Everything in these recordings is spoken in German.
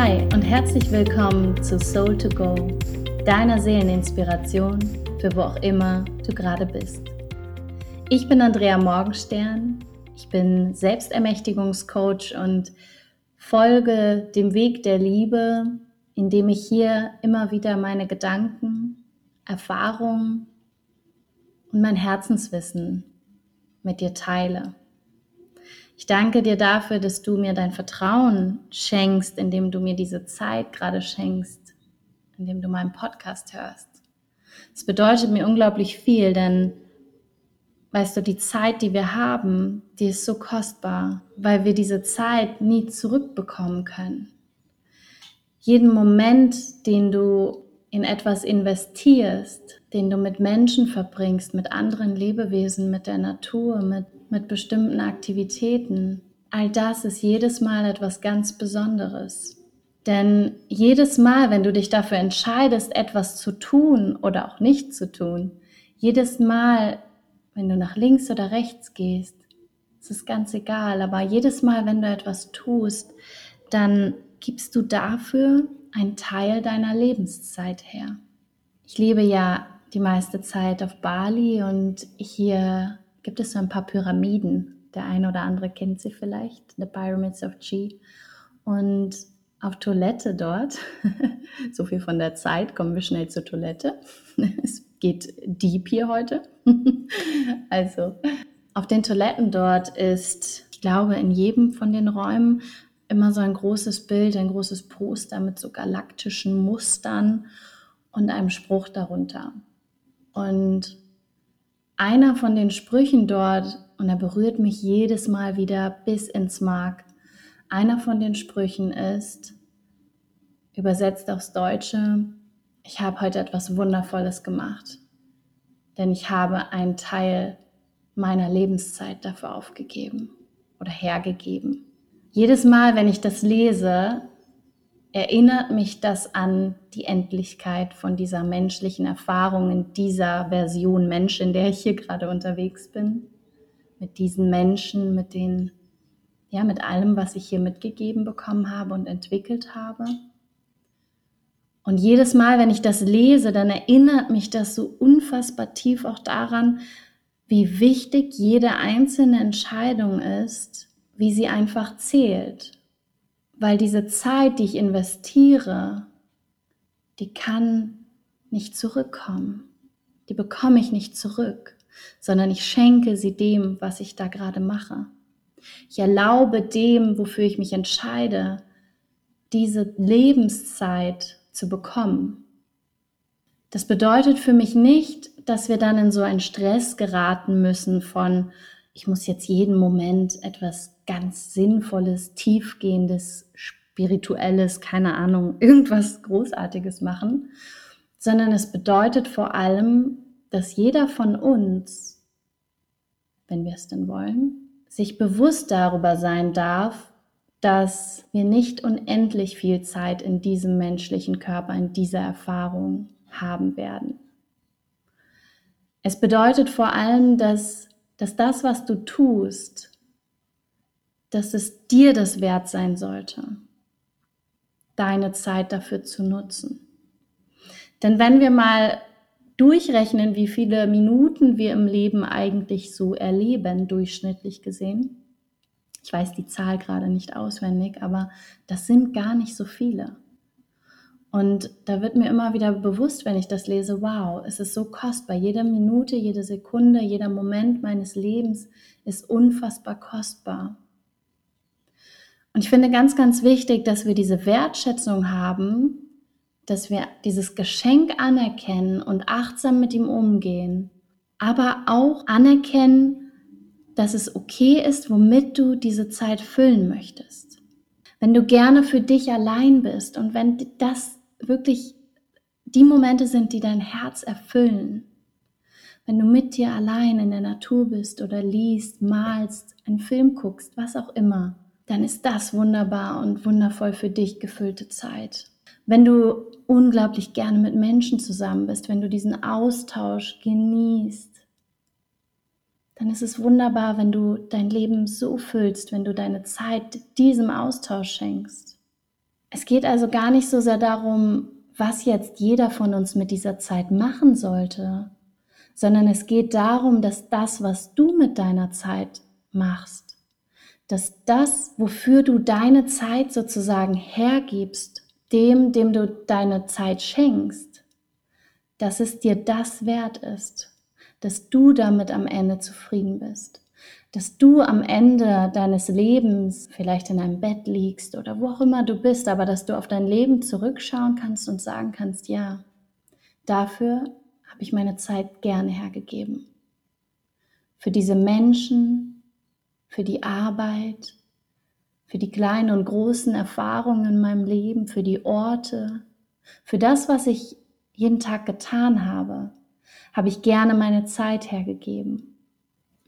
Hi und herzlich willkommen zu Soul to Go, deiner Seeleninspiration für wo auch immer du gerade bist. Ich bin Andrea Morgenstern, ich bin Selbstermächtigungscoach und folge dem Weg der Liebe, indem ich hier immer wieder meine Gedanken, Erfahrungen und mein Herzenswissen mit dir teile. Ich danke dir dafür, dass du mir dein Vertrauen schenkst, indem du mir diese Zeit gerade schenkst, indem du meinen Podcast hörst. Es bedeutet mir unglaublich viel, denn weißt du, die Zeit, die wir haben, die ist so kostbar, weil wir diese Zeit nie zurückbekommen können. Jeden Moment, den du in etwas investierst, den du mit Menschen verbringst, mit anderen Lebewesen, mit der Natur, mit mit bestimmten Aktivitäten. All das ist jedes Mal etwas ganz Besonderes. Denn jedes Mal, wenn du dich dafür entscheidest, etwas zu tun oder auch nicht zu tun, jedes Mal, wenn du nach links oder rechts gehst, es ist ganz egal, aber jedes Mal, wenn du etwas tust, dann gibst du dafür einen Teil deiner Lebenszeit her. Ich lebe ja die meiste Zeit auf Bali und hier gibt es so ein paar Pyramiden. Der eine oder andere kennt sie vielleicht, The Pyramids of Chi. Und auf Toilette dort, so viel von der Zeit, kommen wir schnell zur Toilette. es geht deep hier heute. also, auf den Toiletten dort ist, ich glaube, in jedem von den Räumen immer so ein großes Bild, ein großes Poster mit so galaktischen Mustern und einem Spruch darunter. Und einer von den Sprüchen dort, und er berührt mich jedes Mal wieder bis ins Mark, einer von den Sprüchen ist, übersetzt aufs Deutsche, ich habe heute etwas Wundervolles gemacht, denn ich habe einen Teil meiner Lebenszeit dafür aufgegeben oder hergegeben. Jedes Mal, wenn ich das lese, erinnert mich das an die Endlichkeit von dieser menschlichen Erfahrung in dieser Version Mensch, in der ich hier gerade unterwegs bin. Mit diesen Menschen, mit den, ja, mit allem, was ich hier mitgegeben bekommen habe und entwickelt habe. Und jedes Mal, wenn ich das lese, dann erinnert mich das so unfassbar tief auch daran, wie wichtig jede einzelne Entscheidung ist, wie sie einfach zählt weil diese Zeit, die ich investiere, die kann nicht zurückkommen. Die bekomme ich nicht zurück, sondern ich schenke sie dem, was ich da gerade mache. Ich erlaube dem, wofür ich mich entscheide, diese Lebenszeit zu bekommen. Das bedeutet für mich nicht, dass wir dann in so einen Stress geraten müssen von, ich muss jetzt jeden Moment etwas ganz Sinnvolles, Tiefgehendes, Spirituelles, keine Ahnung, irgendwas Großartiges machen, sondern es bedeutet vor allem, dass jeder von uns, wenn wir es denn wollen, sich bewusst darüber sein darf, dass wir nicht unendlich viel Zeit in diesem menschlichen Körper, in dieser Erfahrung haben werden. Es bedeutet vor allem, dass, dass das, was du tust, dass es dir das wert sein sollte, deine Zeit dafür zu nutzen. Denn wenn wir mal durchrechnen, wie viele Minuten wir im Leben eigentlich so erleben, durchschnittlich gesehen, ich weiß die Zahl gerade nicht auswendig, aber das sind gar nicht so viele. Und da wird mir immer wieder bewusst, wenn ich das lese, wow, es ist so kostbar. Jede Minute, jede Sekunde, jeder Moment meines Lebens ist unfassbar kostbar. Und ich finde ganz, ganz wichtig, dass wir diese Wertschätzung haben, dass wir dieses Geschenk anerkennen und achtsam mit ihm umgehen, aber auch anerkennen, dass es okay ist, womit du diese Zeit füllen möchtest. Wenn du gerne für dich allein bist und wenn das wirklich die Momente sind, die dein Herz erfüllen, wenn du mit dir allein in der Natur bist oder liest, malst, einen Film guckst, was auch immer, dann ist das wunderbar und wundervoll für dich gefüllte Zeit. Wenn du unglaublich gerne mit Menschen zusammen bist, wenn du diesen Austausch genießt, dann ist es wunderbar, wenn du dein Leben so füllst, wenn du deine Zeit diesem Austausch schenkst. Es geht also gar nicht so sehr darum, was jetzt jeder von uns mit dieser Zeit machen sollte, sondern es geht darum, dass das, was du mit deiner Zeit machst, dass das, wofür du deine Zeit sozusagen hergibst, dem, dem du deine Zeit schenkst, dass es dir das wert ist, dass du damit am Ende zufrieden bist, dass du am Ende deines Lebens vielleicht in einem Bett liegst oder wo auch immer du bist, aber dass du auf dein Leben zurückschauen kannst und sagen kannst, ja, dafür habe ich meine Zeit gerne hergegeben. Für diese Menschen, für die Arbeit, für die kleinen und großen Erfahrungen in meinem Leben, für die Orte, für das, was ich jeden Tag getan habe, habe ich gerne meine Zeit hergegeben.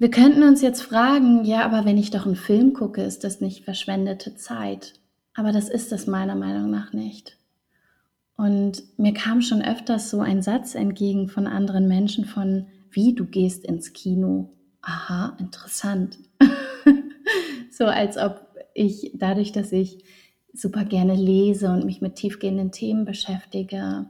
Wir könnten uns jetzt fragen, ja, aber wenn ich doch einen Film gucke, ist das nicht verschwendete Zeit. Aber das ist es meiner Meinung nach nicht. Und mir kam schon öfters so ein Satz entgegen von anderen Menschen von, wie du gehst ins Kino. Aha, interessant. so als ob ich dadurch, dass ich super gerne lese und mich mit tiefgehenden Themen beschäftige,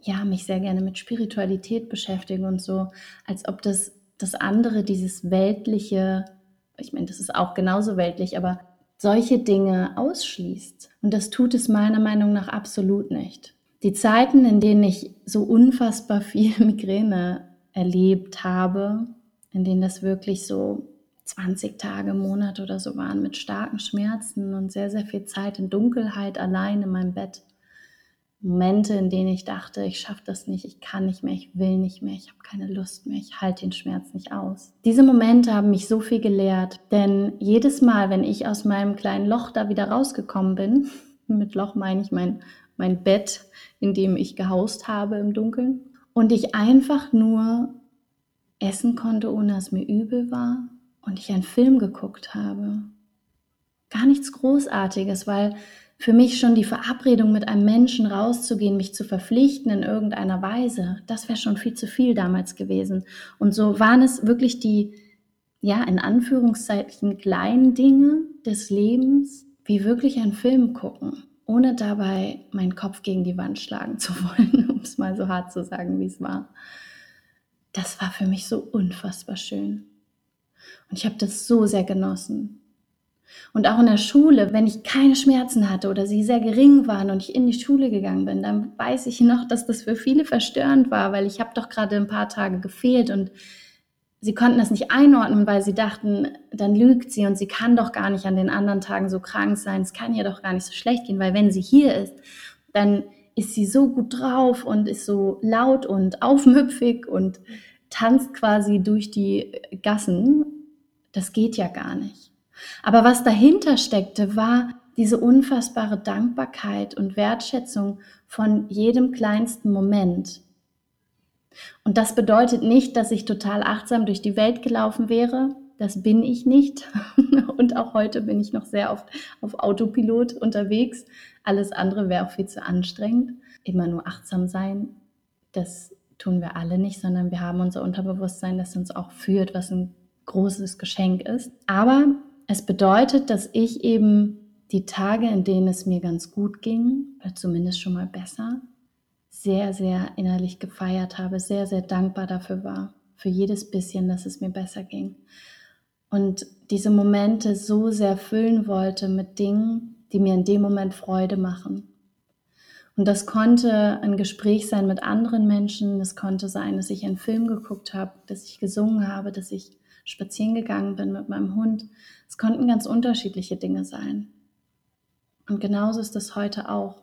ja, mich sehr gerne mit Spiritualität beschäftige und so, als ob das das andere, dieses weltliche, ich meine, das ist auch genauso weltlich, aber solche Dinge ausschließt. Und das tut es meiner Meinung nach absolut nicht. Die Zeiten, in denen ich so unfassbar viel Migräne erlebt habe, in denen das wirklich so 20 Tage im Monat oder so waren mit starken Schmerzen und sehr, sehr viel Zeit in Dunkelheit allein in meinem Bett. Momente, in denen ich dachte, ich schaffe das nicht, ich kann nicht mehr, ich will nicht mehr, ich habe keine Lust mehr, ich halte den Schmerz nicht aus. Diese Momente haben mich so viel gelehrt, denn jedes Mal, wenn ich aus meinem kleinen Loch da wieder rausgekommen bin, mit Loch meine ich mein, mein Bett, in dem ich gehaust habe im Dunkeln, und ich einfach nur essen konnte, ohne dass mir übel war, und ich einen Film geguckt habe. Gar nichts Großartiges, weil für mich schon die Verabredung mit einem Menschen rauszugehen, mich zu verpflichten in irgendeiner Weise, das wäre schon viel zu viel damals gewesen. Und so waren es wirklich die, ja, in Anführungszeichen kleinen Dinge des Lebens, wie wirklich einen Film gucken, ohne dabei meinen Kopf gegen die Wand schlagen zu wollen, um es mal so hart zu sagen, wie es war. Das war für mich so unfassbar schön. Und ich habe das so sehr genossen. Und auch in der Schule, wenn ich keine Schmerzen hatte oder sie sehr gering waren und ich in die Schule gegangen bin, dann weiß ich noch, dass das für viele verstörend war, weil ich habe doch gerade ein paar Tage gefehlt und sie konnten das nicht einordnen, weil sie dachten, dann lügt sie und sie kann doch gar nicht an den anderen Tagen so krank sein, es kann ihr doch gar nicht so schlecht gehen, weil wenn sie hier ist, dann ist sie so gut drauf und ist so laut und aufmüpfig und tanzt quasi durch die Gassen. Das geht ja gar nicht. Aber was dahinter steckte, war diese unfassbare Dankbarkeit und Wertschätzung von jedem kleinsten Moment. Und das bedeutet nicht, dass ich total achtsam durch die Welt gelaufen wäre. Das bin ich nicht. Und auch heute bin ich noch sehr oft auf Autopilot unterwegs. Alles andere wäre auch viel zu anstrengend. Immer nur achtsam sein, das tun wir alle nicht, sondern wir haben unser Unterbewusstsein, das uns auch führt, was ein großes Geschenk ist. Aber es bedeutet, dass ich eben die Tage, in denen es mir ganz gut ging, oder zumindest schon mal besser, sehr, sehr innerlich gefeiert habe, sehr, sehr dankbar dafür war, für jedes bisschen, dass es mir besser ging. Und diese Momente so sehr füllen wollte mit Dingen, die mir in dem Moment Freude machen. Und das konnte ein Gespräch sein mit anderen Menschen, es konnte sein, dass ich einen Film geguckt habe, dass ich gesungen habe, dass ich spazieren gegangen bin mit meinem Hund. Es konnten ganz unterschiedliche Dinge sein. Und genauso ist es heute auch.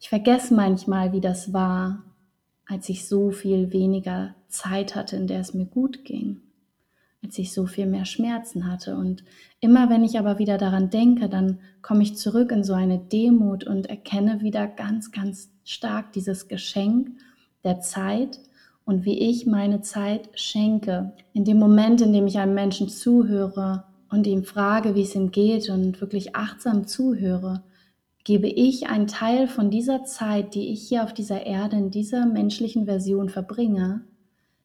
Ich vergesse manchmal, wie das war, als ich so viel weniger Zeit hatte, in der es mir gut ging, als ich so viel mehr Schmerzen hatte. Und immer wenn ich aber wieder daran denke, dann komme ich zurück in so eine Demut und erkenne wieder ganz, ganz stark dieses Geschenk der Zeit und wie ich meine Zeit schenke. In dem Moment, in dem ich einem Menschen zuhöre und ihm frage, wie es ihm geht und wirklich achtsam zuhöre, gebe ich einen Teil von dieser Zeit, die ich hier auf dieser Erde in dieser menschlichen Version verbringe,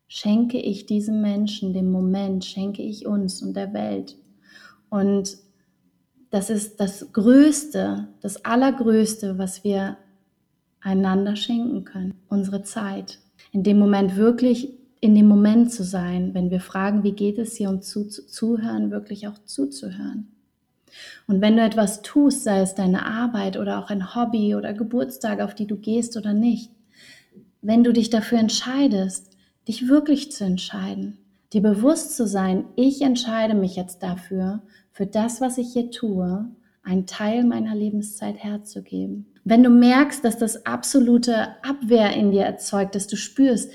schenke ich diesem Menschen, dem Moment, schenke ich uns und der Welt. Und das ist das Größte, das Allergrößte, was wir einander schenken können, unsere Zeit. In dem Moment wirklich in dem Moment zu sein, wenn wir fragen, wie geht es dir, um zu, zu, zuhören, wirklich auch zuzuhören. Und wenn du etwas tust, sei es deine Arbeit oder auch ein Hobby oder Geburtstag, auf die du gehst oder nicht, wenn du dich dafür entscheidest, dich wirklich zu entscheiden, dir bewusst zu sein, ich entscheide mich jetzt dafür, für das, was ich hier tue, einen Teil meiner Lebenszeit herzugeben. Wenn du merkst, dass das absolute Abwehr in dir erzeugt, dass du spürst,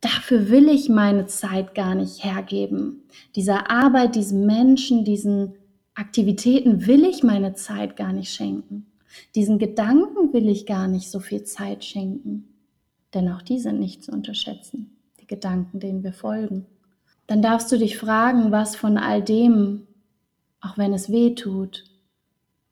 dafür will ich meine Zeit gar nicht hergeben. Dieser Arbeit, diesen Menschen, diesen Aktivitäten will ich meine Zeit gar nicht schenken. Diesen Gedanken will ich gar nicht so viel Zeit schenken. Denn auch die sind nicht zu unterschätzen, Gedanken, denen wir folgen. Dann darfst du dich fragen, was von all dem, auch wenn es weh tut,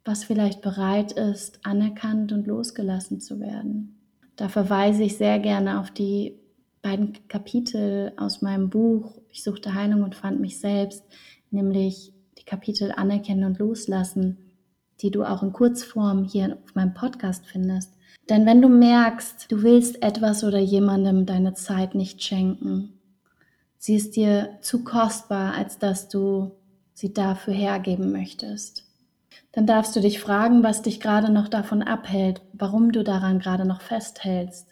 was vielleicht bereit ist, anerkannt und losgelassen zu werden. Da verweise ich sehr gerne auf die beiden Kapitel aus meinem Buch Ich suchte Heilung und fand mich selbst, nämlich die Kapitel Anerkennen und Loslassen, die du auch in Kurzform hier auf meinem Podcast findest. Denn wenn du merkst, du willst etwas oder jemandem deine Zeit nicht schenken, sie ist dir zu kostbar, als dass du sie dafür hergeben möchtest, dann darfst du dich fragen, was dich gerade noch davon abhält, warum du daran gerade noch festhältst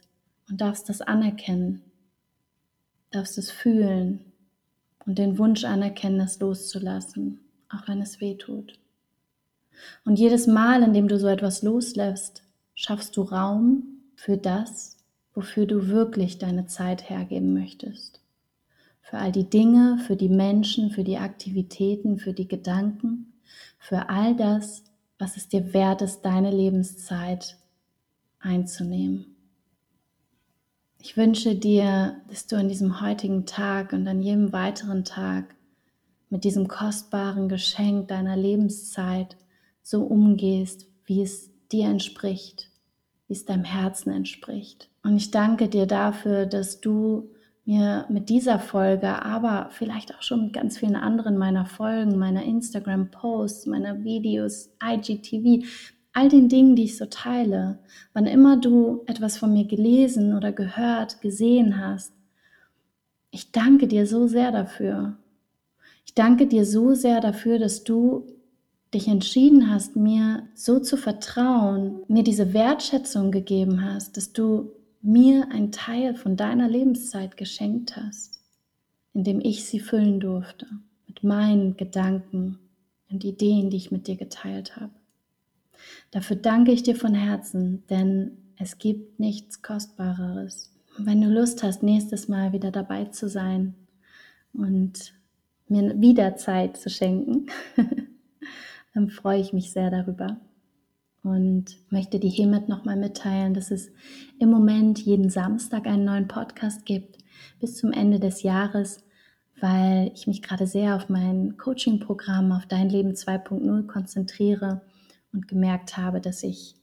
und darfst das anerkennen darfst es fühlen und den Wunsch anerkennen, es loszulassen, auch wenn es weh tut. Und jedes Mal, in dem du so etwas loslässt, schaffst du Raum für das, wofür du wirklich deine Zeit hergeben möchtest. Für all die Dinge, für die Menschen, für die Aktivitäten, für die Gedanken, für all das, was es dir wert ist, deine Lebenszeit einzunehmen. Ich wünsche dir, dass du an diesem heutigen Tag und an jedem weiteren Tag mit diesem kostbaren Geschenk deiner Lebenszeit so umgehst, wie es dir entspricht, wie es deinem Herzen entspricht. Und ich danke dir dafür, dass du mir mit dieser Folge, aber vielleicht auch schon mit ganz vielen anderen meiner Folgen, meiner Instagram-Posts, meiner Videos, IGTV, all den Dingen, die ich so teile, wann immer du etwas von mir gelesen oder gehört, gesehen hast, ich danke dir so sehr dafür. Ich danke dir so sehr dafür, dass du dich entschieden hast, mir so zu vertrauen, mir diese Wertschätzung gegeben hast, dass du mir einen Teil von deiner Lebenszeit geschenkt hast, indem ich sie füllen durfte mit meinen Gedanken und Ideen, die ich mit dir geteilt habe. Dafür danke ich dir von Herzen, denn es gibt nichts Kostbareres. wenn du Lust hast, nächstes Mal wieder dabei zu sein und mir wieder Zeit zu schenken, dann freue ich mich sehr darüber und möchte dir hiermit nochmal mitteilen, dass es im Moment jeden Samstag einen neuen Podcast gibt bis zum Ende des Jahres, weil ich mich gerade sehr auf mein Coaching-Programm, auf Dein Leben 2.0 konzentriere und gemerkt habe, dass ich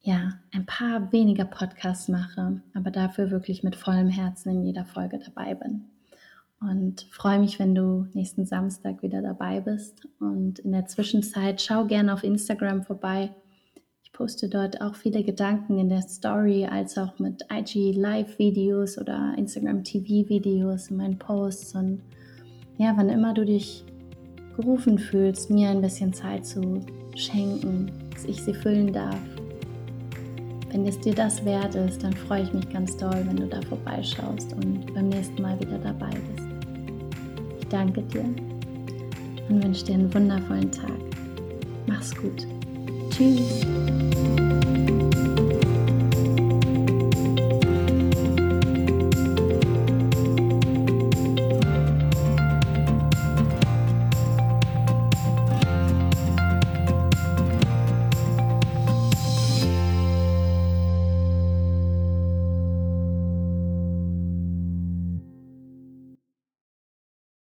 ja ein paar weniger Podcasts mache, aber dafür wirklich mit vollem Herzen in jeder Folge dabei bin. Und freue mich, wenn du nächsten Samstag wieder dabei bist. Und in der Zwischenzeit schau gerne auf Instagram vorbei. Ich poste dort auch viele Gedanken in der Story, als auch mit IG Live-Videos oder Instagram TV-Videos in meinen Posts. Und ja, wann immer du dich gerufen fühlst, mir ein bisschen Zeit zu schenken, dass ich sie füllen darf. Wenn es dir das wert ist, dann freue ich mich ganz doll, wenn du da vorbeischaust und beim nächsten Mal wieder dabei bist. Danke dir und wünsche dir einen wundervollen Tag. Mach's gut. Tschüss.